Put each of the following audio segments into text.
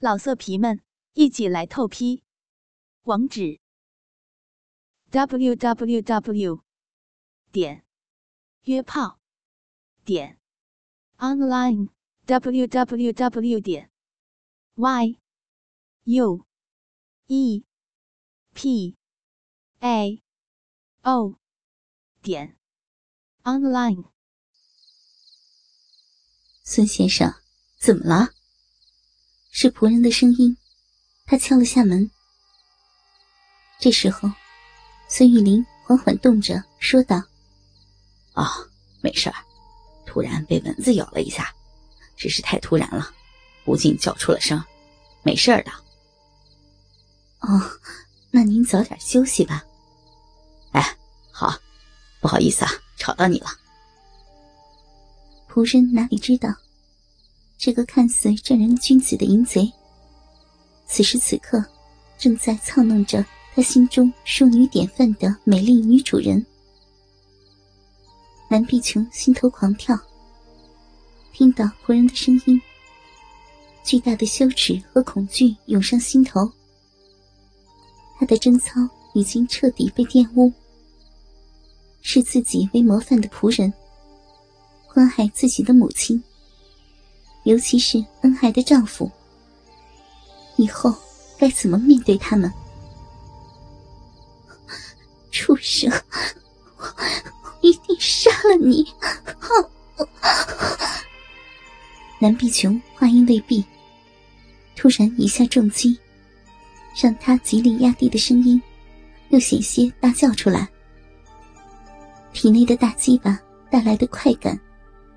老色皮们，一起来透批！网址：w w w 点约炮点 online w w w 点 y u e p a o 点 online。孙先生，怎么了？是仆人的声音，他敲了下门。这时候，孙玉玲缓缓动着，说道：“哦，没事儿，突然被蚊子咬了一下，只是太突然了，不禁叫出了声，没事儿的。”哦，那您早点休息吧。哎，好，不好意思啊，吵到你了。仆人哪里知道？这个看似正人君子的淫贼，此时此刻正在操弄着他心中淑女典范的美丽女主人。南碧琼心头狂跳，听到仆人的声音，巨大的羞耻和恐惧涌上心头。他的贞操已经彻底被玷污，视自己为模范的仆人，关害自己的母亲。尤其是恩爱的丈夫，以后该怎么面对他们？畜生！我一定杀了你！南碧琼话音未毕，突然一下重击，让他极力压低的声音又险些大叫出来。体内的大鸡巴带来的快感，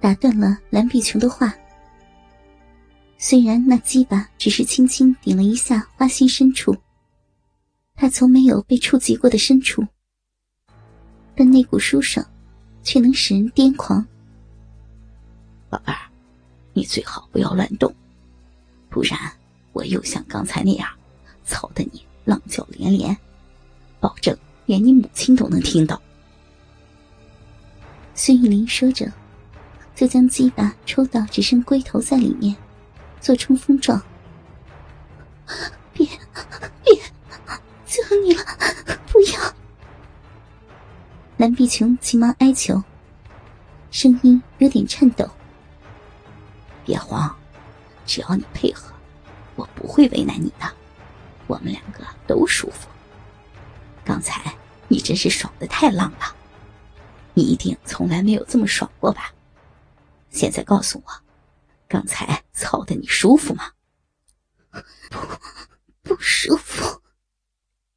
打断了蓝碧琼的话。虽然那鸡巴只是轻轻顶了一下花心深处，他从没有被触及过的深处，但那股舒爽，却能使人癫狂。宝贝儿，你最好不要乱动，不然我又像刚才那样，操得你浪叫连连，保证连你母亲都能听到。孙玉玲说着，就将鸡巴抽到只剩龟头在里面。做冲锋状，别别，求你了，不要！蓝碧琼急忙哀求，声音有点颤抖。别慌，只要你配合，我不会为难你的，我们两个都舒服。刚才你真是爽的太浪了，你一定从来没有这么爽过吧？现在告诉我。刚才操的你舒服吗？不，不舒服。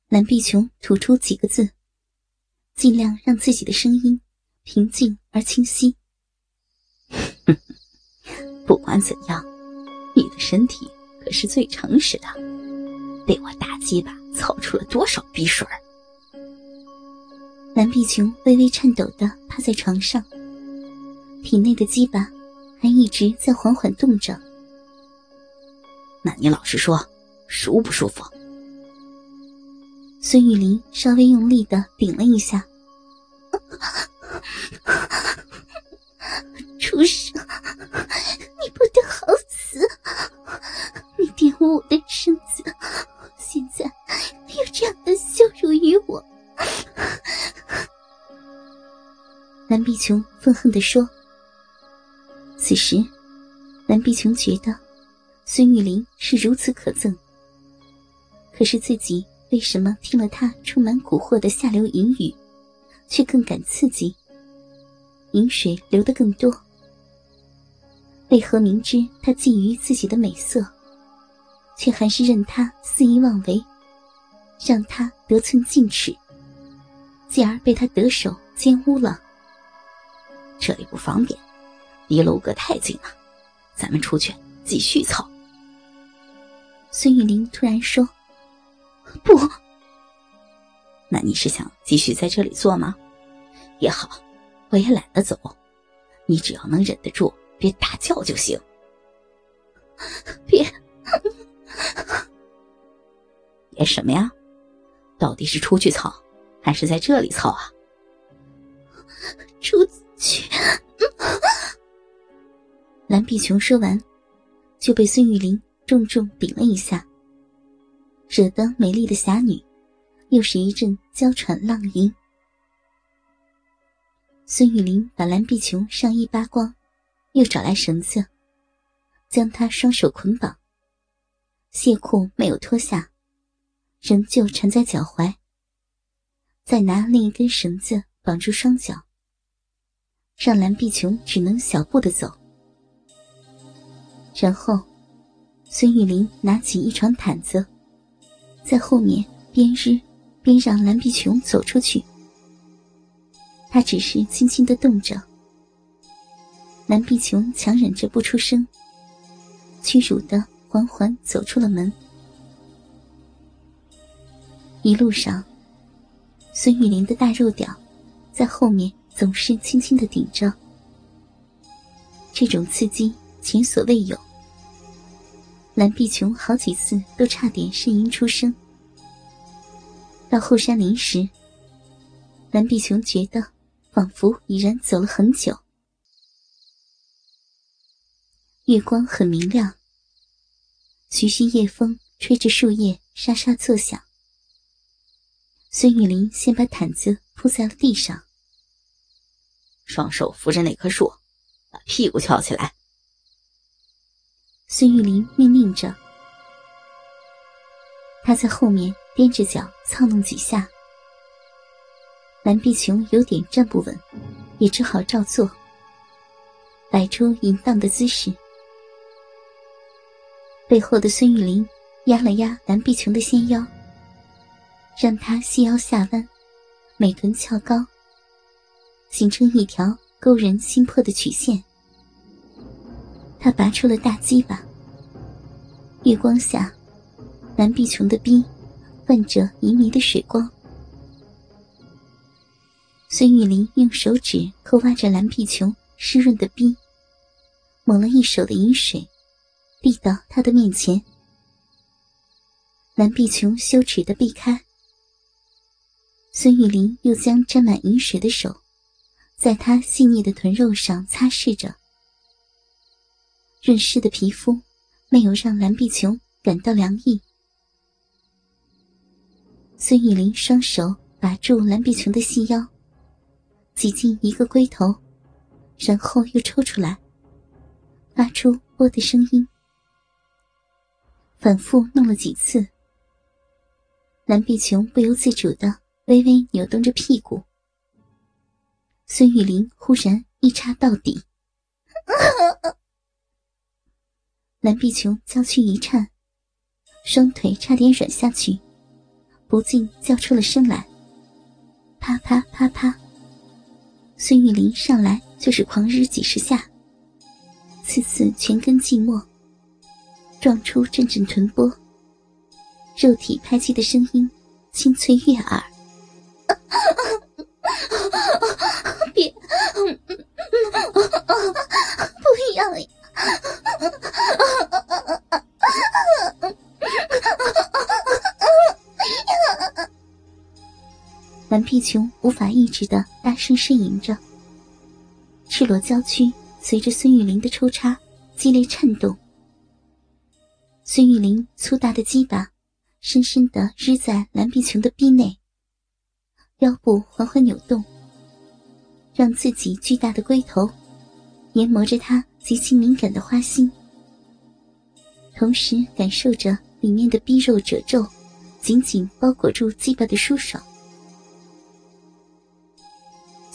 蓝碧琼吐出几个字，尽量让自己的声音平静而清晰。不管怎样，你的身体可是最诚实的，被我大鸡巴操出了多少逼水儿？蓝碧琼微微颤抖的趴在床上，体内的鸡巴。还一直在缓缓动着。那你老实说，舒不舒服？孙玉林稍微用力的顶了一下。畜生，你不得好死！你玷污我的身子，现在又这样的羞辱于我。蓝碧琼愤恨的说。此时，蓝碧琼觉得孙玉玲是如此可憎。可是自己为什么听了他充满蛊惑的下流淫语，却更感刺激？饮水流得更多。为何明知他觊觎自己的美色，却还是任他肆意妄为，让他得寸进尺，继而被他得手奸污了？这里不方便。离楼阁太近了，咱们出去继续操。孙玉玲突然说：“不，那你是想继续在这里做吗？也好，我也懒得走，你只要能忍得住，别大叫就行。别，别什么呀？到底是出去操，还是在这里操啊？出去。”蓝碧琼说完，就被孙玉玲重重顶了一下，惹得美丽的侠女又是一阵娇喘浪吟。孙玉玲把蓝碧琼上衣扒光，又找来绳子，将她双手捆绑。亵裤没有脱下，仍旧缠在脚踝。再拿另一根绳子绑住双脚，让蓝碧琼只能小步的走。然后，孙玉玲拿起一床毯子，在后面边日边让蓝碧琼走出去。他只是轻轻的动着，蓝碧琼强忍着不出声，屈辱的缓缓走出了门。一路上，孙玉玲的大肉屌在后面总是轻轻的顶着，这种刺激前所未有。蓝碧琼好几次都差点呻吟出声。到后山林时，蓝碧琼觉得。仿佛已然走了很久，月光很明亮。徐徐夜风吹着树叶沙沙作响。孙玉林先把毯子铺在了地上，双手扶着那棵树，把屁股翘起来。孙玉玲命令着，他在后面踮着脚操弄几下。蓝碧琼有点站不稳，也只好照做，摆出淫荡的姿势。背后的孙玉玲压了压蓝碧琼的纤腰，让她细腰下弯，美臀翘高，形成一条勾人心魄的曲线。他拔出了大鸡巴，月光下，蓝碧琼的逼泛着迷迷的水光。孙玉玲用手指抠挖着蓝碧琼湿润的逼，抹了一手的饮水，递到他的面前。蓝碧琼羞耻的避开。孙玉玲又将沾满饮水的手，在他细腻的臀肉上擦拭着，润湿的皮肤没有让蓝碧琼感到凉意。孙玉玲双手把住蓝碧琼的细腰。挤进一个龟头，然后又抽出来，发出“啵”的声音。反复弄了几次，蓝碧琼不由自主的微微扭动着屁股。孙玉玲忽然一插到底，蓝碧琼娇躯一颤，双腿差点软下去，不禁叫出了声来：“啪啪啪啪。”孙玉玲上来就是狂日几十下，次次全根寂寞，撞出阵阵臀波，肉体拍击的声音清脆悦耳。别，不要呀！无法抑制的大声呻吟着，赤裸娇躯随着孙玉玲的抽插激烈颤动。孙玉玲粗大的鸡巴深深的日在蓝碧琼的臂内，腰部缓缓扭动，让自己巨大的龟头研磨着她极其敏感的花心，同时感受着里面的逼肉褶皱紧紧包裹住鸡巴的舒爽。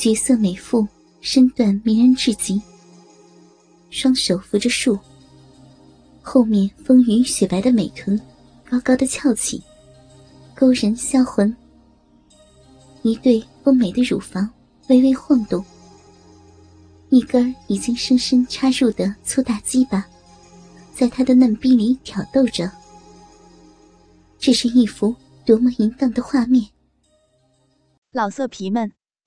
绝色美妇，身段迷人至极。双手扶着树，后面丰腴雪白的美臀高高的翘起，勾人销魂。一对丰美的乳房微微晃动，一根已经深深插入的粗大鸡巴，在他的嫩逼里挑逗着。这是一幅多么淫荡的画面！老色皮们。